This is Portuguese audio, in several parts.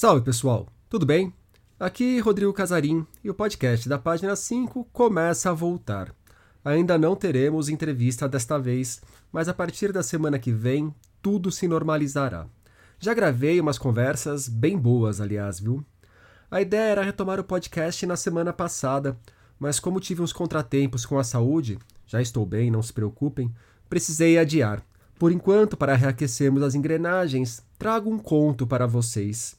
Salve pessoal, tudo bem? Aqui Rodrigo Casarim e o podcast da página 5 começa a voltar. Ainda não teremos entrevista desta vez, mas a partir da semana que vem tudo se normalizará. Já gravei umas conversas bem boas, aliás, viu? A ideia era retomar o podcast na semana passada, mas como tive uns contratempos com a saúde, já estou bem, não se preocupem, precisei adiar. Por enquanto, para reaquecermos as engrenagens, trago um conto para vocês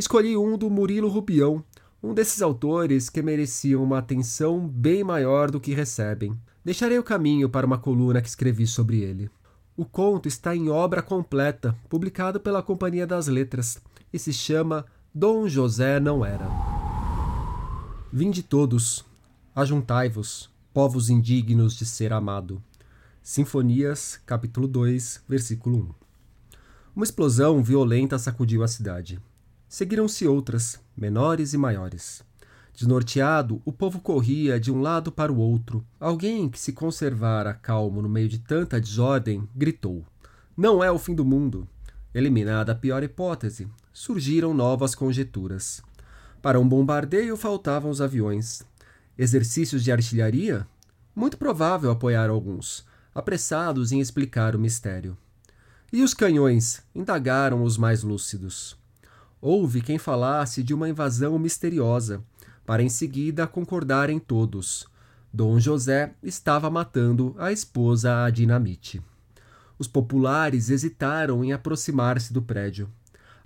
escolhi um do Murilo Rubião, um desses autores que mereciam uma atenção bem maior do que recebem. Deixarei o caminho para uma coluna que escrevi sobre ele. O conto está em obra completa, publicado pela Companhia das Letras, e se chama Dom José Não Era. Vinde todos, ajuntai-vos, povos indignos de ser amado. Sinfonias, capítulo 2, versículo 1. Uma explosão violenta sacudiu a cidade. Seguiram-se outras, menores e maiores. Desnorteado, o povo corria de um lado para o outro. Alguém que se conservara calmo no meio de tanta desordem gritou: Não é o fim do mundo. Eliminada a pior hipótese, surgiram novas conjecturas. Para um bombardeio faltavam os aviões. Exercícios de artilharia? Muito provável apoiar alguns, apressados em explicar o mistério. E os canhões? indagaram os mais lúcidos. Houve quem falasse de uma invasão misteriosa, para em seguida concordarem todos. Dom José estava matando a esposa a dinamite. Os populares hesitaram em aproximar-se do prédio.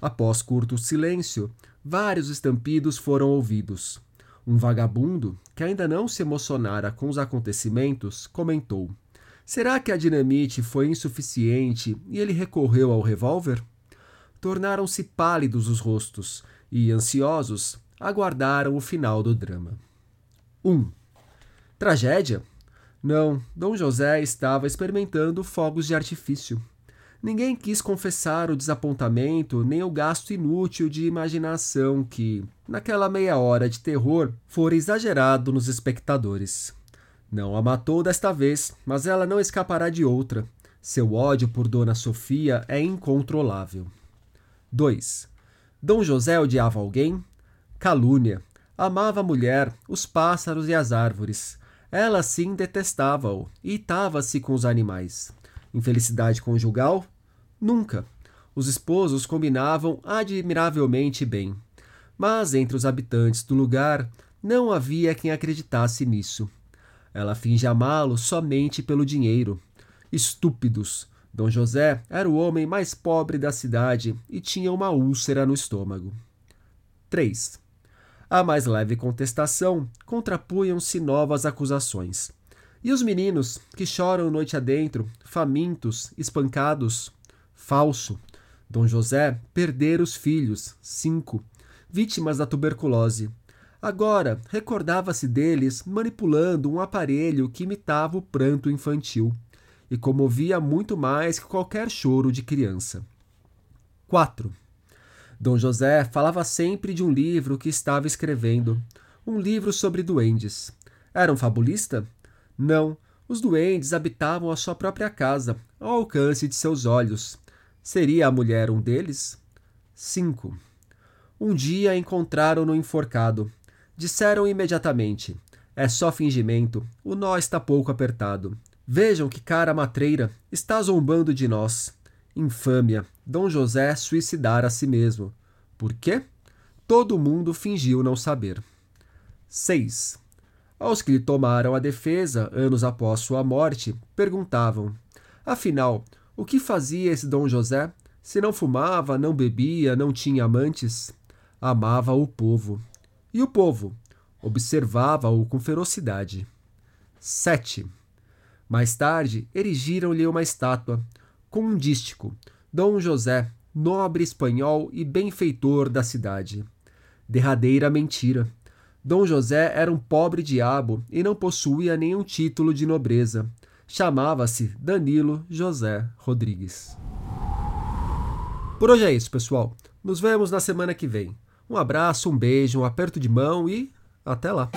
Após curto silêncio, vários estampidos foram ouvidos. Um vagabundo, que ainda não se emocionara com os acontecimentos, comentou: Será que a dinamite foi insuficiente e ele recorreu ao revólver? Tornaram-se pálidos os rostos e, ansiosos, aguardaram o final do drama. 1. Um, tragédia? Não, Dom José estava experimentando fogos de artifício. Ninguém quis confessar o desapontamento nem o gasto inútil de imaginação que, naquela meia hora de terror, fora exagerado nos espectadores. Não a matou desta vez, mas ela não escapará de outra. Seu ódio por Dona Sofia é incontrolável. 2. Dom José odiava alguém? Calúnia. Amava a mulher, os pássaros e as árvores. Ela sim detestava-o e itava-se com os animais. Infelicidade conjugal? Nunca. Os esposos combinavam admiravelmente bem. Mas entre os habitantes do lugar não havia quem acreditasse nisso. Ela finge amá-lo somente pelo dinheiro. Estúpidos, Dom José era o homem mais pobre da cidade e tinha uma úlcera no estômago. 3. A mais leve contestação contrapunham-se novas acusações. E os meninos, que choram noite adentro, famintos, espancados? Falso. Dom José perdera os filhos, cinco, vítimas da tuberculose. Agora recordava-se deles manipulando um aparelho que imitava o pranto infantil e comovia muito mais que qualquer choro de criança. 4. Dom José falava sempre de um livro que estava escrevendo, um livro sobre duendes. Era um fabulista? Não, os duendes habitavam a sua própria casa, ao alcance de seus olhos. Seria a mulher um deles? 5. Um dia encontraram-no enforcado. Disseram imediatamente: É só fingimento, o nó está pouco apertado. Vejam que cara matreira, está zombando de nós. Infâmia, Dom José suicidara a si mesmo. Por quê? Todo mundo fingiu não saber. 6. Aos que lhe tomaram a defesa, anos após sua morte, perguntavam: Afinal, o que fazia esse Dom José? Se não fumava, não bebia, não tinha amantes? Amava o povo. E o povo? Observava-o com ferocidade. 7. Mais tarde, erigiram-lhe uma estátua, com um dístico, Dom José, nobre espanhol e benfeitor da cidade. Derradeira mentira. Dom José era um pobre diabo e não possuía nenhum título de nobreza. Chamava-se Danilo José Rodrigues. Por hoje é isso, pessoal. Nos vemos na semana que vem. Um abraço, um beijo, um aperto de mão e até lá!